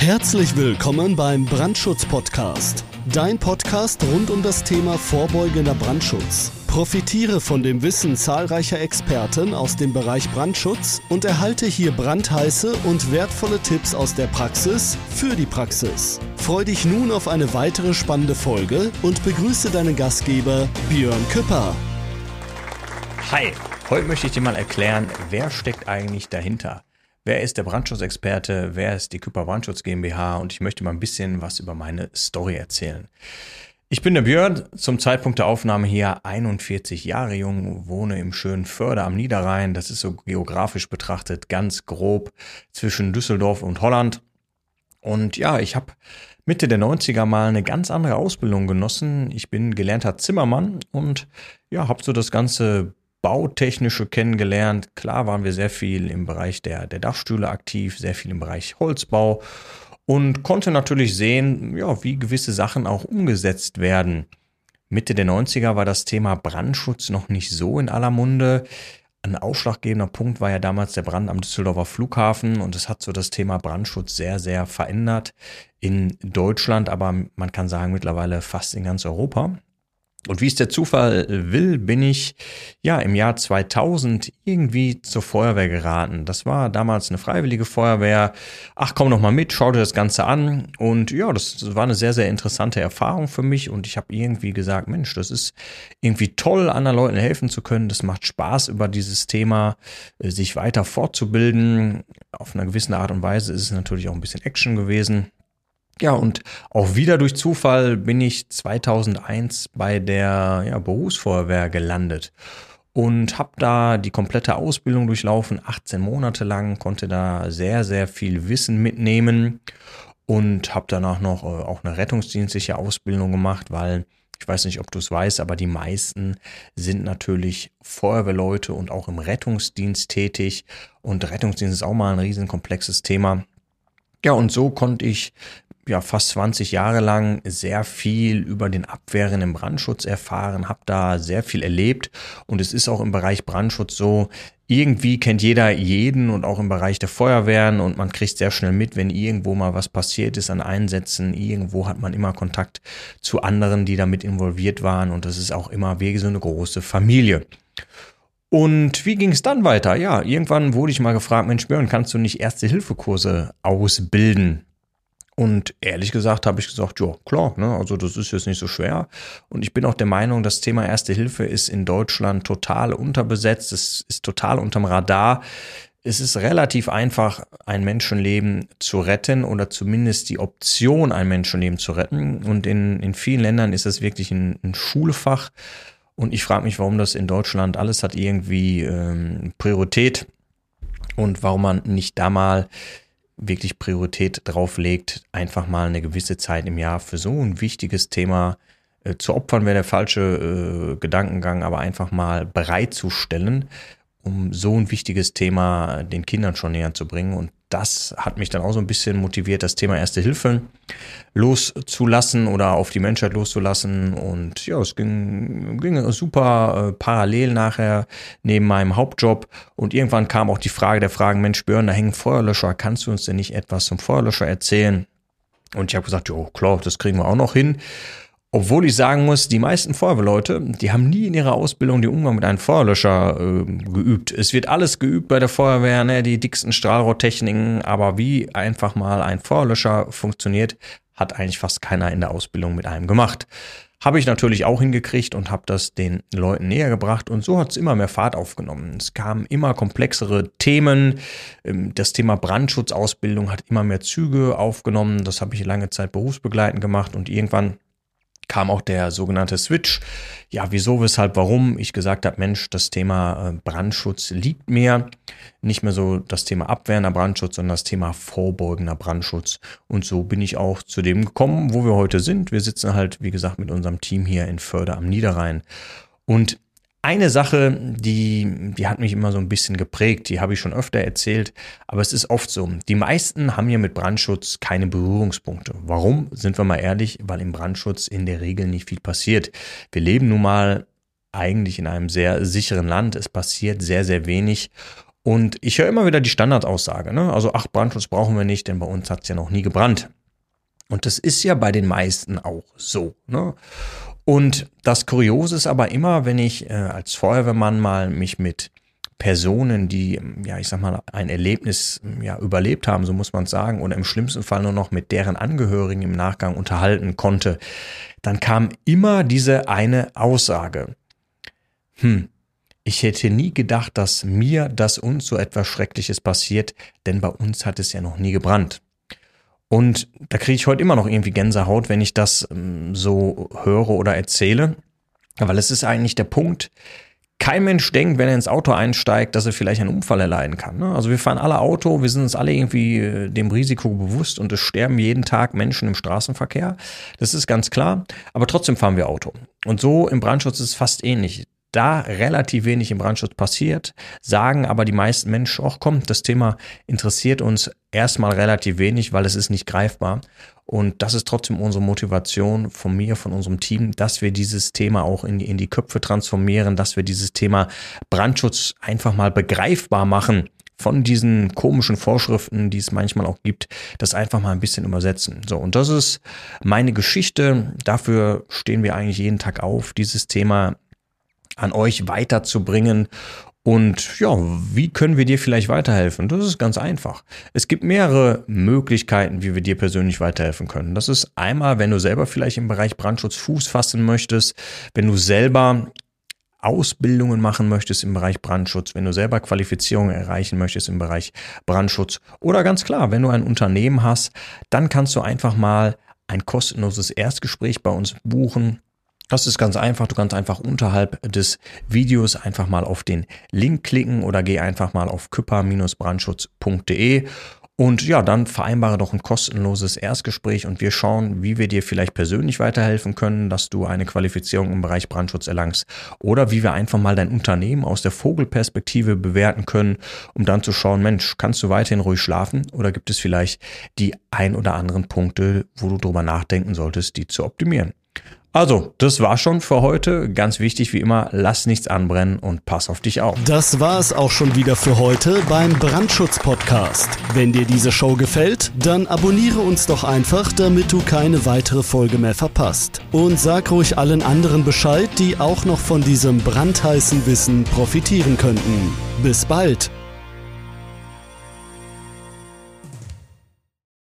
Herzlich willkommen beim Brandschutz-Podcast. Dein Podcast rund um das Thema vorbeugender Brandschutz. Profitiere von dem Wissen zahlreicher Experten aus dem Bereich Brandschutz und erhalte hier brandheiße und wertvolle Tipps aus der Praxis für die Praxis. Freu dich nun auf eine weitere spannende Folge und begrüße deinen Gastgeber Björn Küpper. Hi, heute möchte ich dir mal erklären, wer steckt eigentlich dahinter. Wer ist der Brandschutzexperte? Wer ist die Küpper Brandschutz GmbH? Und ich möchte mal ein bisschen was über meine Story erzählen. Ich bin der Björn, zum Zeitpunkt der Aufnahme hier 41 Jahre jung, wohne im schönen Förder am Niederrhein. Das ist so geografisch betrachtet ganz grob zwischen Düsseldorf und Holland. Und ja, ich habe Mitte der 90er mal eine ganz andere Ausbildung genossen. Ich bin gelernter Zimmermann und ja, habe so das ganze Bautechnische kennengelernt. Klar waren wir sehr viel im Bereich der, der Dachstühle aktiv, sehr viel im Bereich Holzbau und konnte natürlich sehen, ja, wie gewisse Sachen auch umgesetzt werden. Mitte der 90er war das Thema Brandschutz noch nicht so in aller Munde. Ein ausschlaggebender Punkt war ja damals der Brand am Düsseldorfer Flughafen und es hat so das Thema Brandschutz sehr, sehr verändert in Deutschland, aber man kann sagen mittlerweile fast in ganz Europa. Und wie es der Zufall will, bin ich ja im Jahr 2000 irgendwie zur Feuerwehr geraten. Das war damals eine freiwillige Feuerwehr. Ach, komm noch mal mit, schau dir das Ganze an. Und ja, das war eine sehr, sehr interessante Erfahrung für mich. Und ich habe irgendwie gesagt, Mensch, das ist irgendwie toll, anderen Leuten helfen zu können. Das macht Spaß, über dieses Thema äh, sich weiter fortzubilden. Auf einer gewissen Art und Weise ist es natürlich auch ein bisschen Action gewesen. Ja, und auch wieder durch Zufall bin ich 2001 bei der ja, Berufsfeuerwehr gelandet und habe da die komplette Ausbildung durchlaufen, 18 Monate lang, konnte da sehr, sehr viel Wissen mitnehmen und habe danach noch äh, auch eine rettungsdienstliche Ausbildung gemacht, weil ich weiß nicht, ob du es weißt, aber die meisten sind natürlich Feuerwehrleute und auch im Rettungsdienst tätig. Und Rettungsdienst ist auch mal ein riesenkomplexes Thema. Ja, und so konnte ich ja fast 20 Jahre lang sehr viel über den Abwehren im Brandschutz erfahren, habe da sehr viel erlebt und es ist auch im Bereich Brandschutz so, irgendwie kennt jeder jeden und auch im Bereich der Feuerwehren und man kriegt sehr schnell mit, wenn irgendwo mal was passiert ist an Einsätzen, irgendwo hat man immer Kontakt zu anderen, die damit involviert waren und das ist auch immer wie so eine große Familie. Und wie ging es dann weiter? Ja, irgendwann wurde ich mal gefragt, Mensch Björn, kannst du nicht Erste-Hilfe-Kurse ausbilden? Und ehrlich gesagt habe ich gesagt, ja, klar, ne, also das ist jetzt nicht so schwer. Und ich bin auch der Meinung, das Thema Erste Hilfe ist in Deutschland total unterbesetzt. Es ist total unterm Radar. Es ist relativ einfach, ein Menschenleben zu retten oder zumindest die Option, ein Menschenleben zu retten. Und in, in vielen Ländern ist es wirklich ein, ein Schulfach. Und ich frage mich, warum das in Deutschland alles hat irgendwie ähm, Priorität und warum man nicht da mal wirklich Priorität drauf legt, einfach mal eine gewisse Zeit im Jahr für so ein wichtiges Thema äh, zu opfern, wäre der falsche äh, Gedankengang, aber einfach mal bereitzustellen, um so ein wichtiges Thema den Kindern schon näher zu bringen. Und das hat mich dann auch so ein bisschen motiviert, das Thema Erste Hilfe loszulassen oder auf die Menschheit loszulassen. Und ja, es ging, ging super äh, parallel nachher neben meinem Hauptjob. Und irgendwann kam auch die Frage der Fragen, Mensch, Björn, da hängen Feuerlöscher, kannst du uns denn nicht etwas zum Feuerlöscher erzählen? Und ich habe gesagt, jo, klar, das kriegen wir auch noch hin. Obwohl ich sagen muss, die meisten Feuerwehrleute, die haben nie in ihrer Ausbildung den Umgang mit einem Feuerlöscher äh, geübt. Es wird alles geübt bei der Feuerwehr, ne, die dicksten Strahlrohrtechniken, aber wie einfach mal ein Feuerlöscher funktioniert, hat eigentlich fast keiner in der Ausbildung mit einem gemacht. Habe ich natürlich auch hingekriegt und habe das den Leuten näher gebracht und so hat es immer mehr Fahrt aufgenommen. Es kamen immer komplexere Themen. Ähm, das Thema Brandschutzausbildung hat immer mehr Züge aufgenommen. Das habe ich lange Zeit berufsbegleitend gemacht und irgendwann kam auch der sogenannte Switch. Ja, wieso, weshalb, warum ich gesagt habe, Mensch, das Thema äh, Brandschutz liegt mir. Nicht mehr so das Thema abwehrender Brandschutz, sondern das Thema vorbeugender Brandschutz. Und so bin ich auch zu dem gekommen, wo wir heute sind. Wir sitzen halt, wie gesagt, mit unserem Team hier in Förder am Niederrhein. Und eine Sache, die, die hat mich immer so ein bisschen geprägt, die habe ich schon öfter erzählt, aber es ist oft so. Die meisten haben ja mit Brandschutz keine Berührungspunkte. Warum? Sind wir mal ehrlich, weil im Brandschutz in der Regel nicht viel passiert. Wir leben nun mal eigentlich in einem sehr sicheren Land. Es passiert sehr, sehr wenig Und ich höre immer wieder die Standardaussage, ne? Also, ach, Brandschutz brauchen wir nicht, denn bei uns hat es ja noch nie gebrannt. Und das ist ja bei den meisten auch so. Ne? Und das Kuriose ist aber immer, wenn ich äh, als Feuerwehrmann mal mich mit Personen, die, ja, ich sag mal, ein Erlebnis ja, überlebt haben, so muss man sagen, oder im schlimmsten Fall nur noch mit deren Angehörigen im Nachgang unterhalten konnte, dann kam immer diese eine Aussage. Hm, ich hätte nie gedacht, dass mir, dass uns so etwas Schreckliches passiert, denn bei uns hat es ja noch nie gebrannt. Und da kriege ich heute immer noch irgendwie Gänsehaut, wenn ich das ähm, so höre oder erzähle, weil es ist eigentlich der Punkt, kein Mensch denkt, wenn er ins Auto einsteigt, dass er vielleicht einen Unfall erleiden kann. Ne? Also wir fahren alle Auto, wir sind uns alle irgendwie äh, dem Risiko bewusst und es sterben jeden Tag Menschen im Straßenverkehr. Das ist ganz klar. Aber trotzdem fahren wir Auto. Und so im Brandschutz ist es fast ähnlich da relativ wenig im Brandschutz passiert, sagen aber die meisten Menschen, ach komm, das Thema interessiert uns erstmal relativ wenig, weil es ist nicht greifbar. Und das ist trotzdem unsere Motivation von mir, von unserem Team, dass wir dieses Thema auch in in die Köpfe transformieren, dass wir dieses Thema Brandschutz einfach mal begreifbar machen von diesen komischen Vorschriften, die es manchmal auch gibt, das einfach mal ein bisschen übersetzen. So, und das ist meine Geschichte. Dafür stehen wir eigentlich jeden Tag auf, dieses Thema an euch weiterzubringen. Und ja, wie können wir dir vielleicht weiterhelfen? Das ist ganz einfach. Es gibt mehrere Möglichkeiten, wie wir dir persönlich weiterhelfen können. Das ist einmal, wenn du selber vielleicht im Bereich Brandschutz Fuß fassen möchtest, wenn du selber Ausbildungen machen möchtest im Bereich Brandschutz, wenn du selber Qualifizierungen erreichen möchtest im Bereich Brandschutz oder ganz klar, wenn du ein Unternehmen hast, dann kannst du einfach mal ein kostenloses Erstgespräch bei uns buchen. Das ist ganz einfach. Du kannst einfach unterhalb des Videos einfach mal auf den Link klicken oder geh einfach mal auf küpper-brandschutz.de und ja, dann vereinbare doch ein kostenloses Erstgespräch und wir schauen, wie wir dir vielleicht persönlich weiterhelfen können, dass du eine Qualifizierung im Bereich Brandschutz erlangst oder wie wir einfach mal dein Unternehmen aus der Vogelperspektive bewerten können, um dann zu schauen, Mensch, kannst du weiterhin ruhig schlafen oder gibt es vielleicht die ein oder anderen Punkte, wo du drüber nachdenken solltest, die zu optimieren? Also, das war schon für heute. Ganz wichtig wie immer, lass nichts anbrennen und pass auf dich auf. Das war es auch schon wieder für heute beim Brandschutz-Podcast. Wenn dir diese Show gefällt, dann abonniere uns doch einfach, damit du keine weitere Folge mehr verpasst. Und sag ruhig allen anderen Bescheid, die auch noch von diesem brandheißen Wissen profitieren könnten. Bis bald!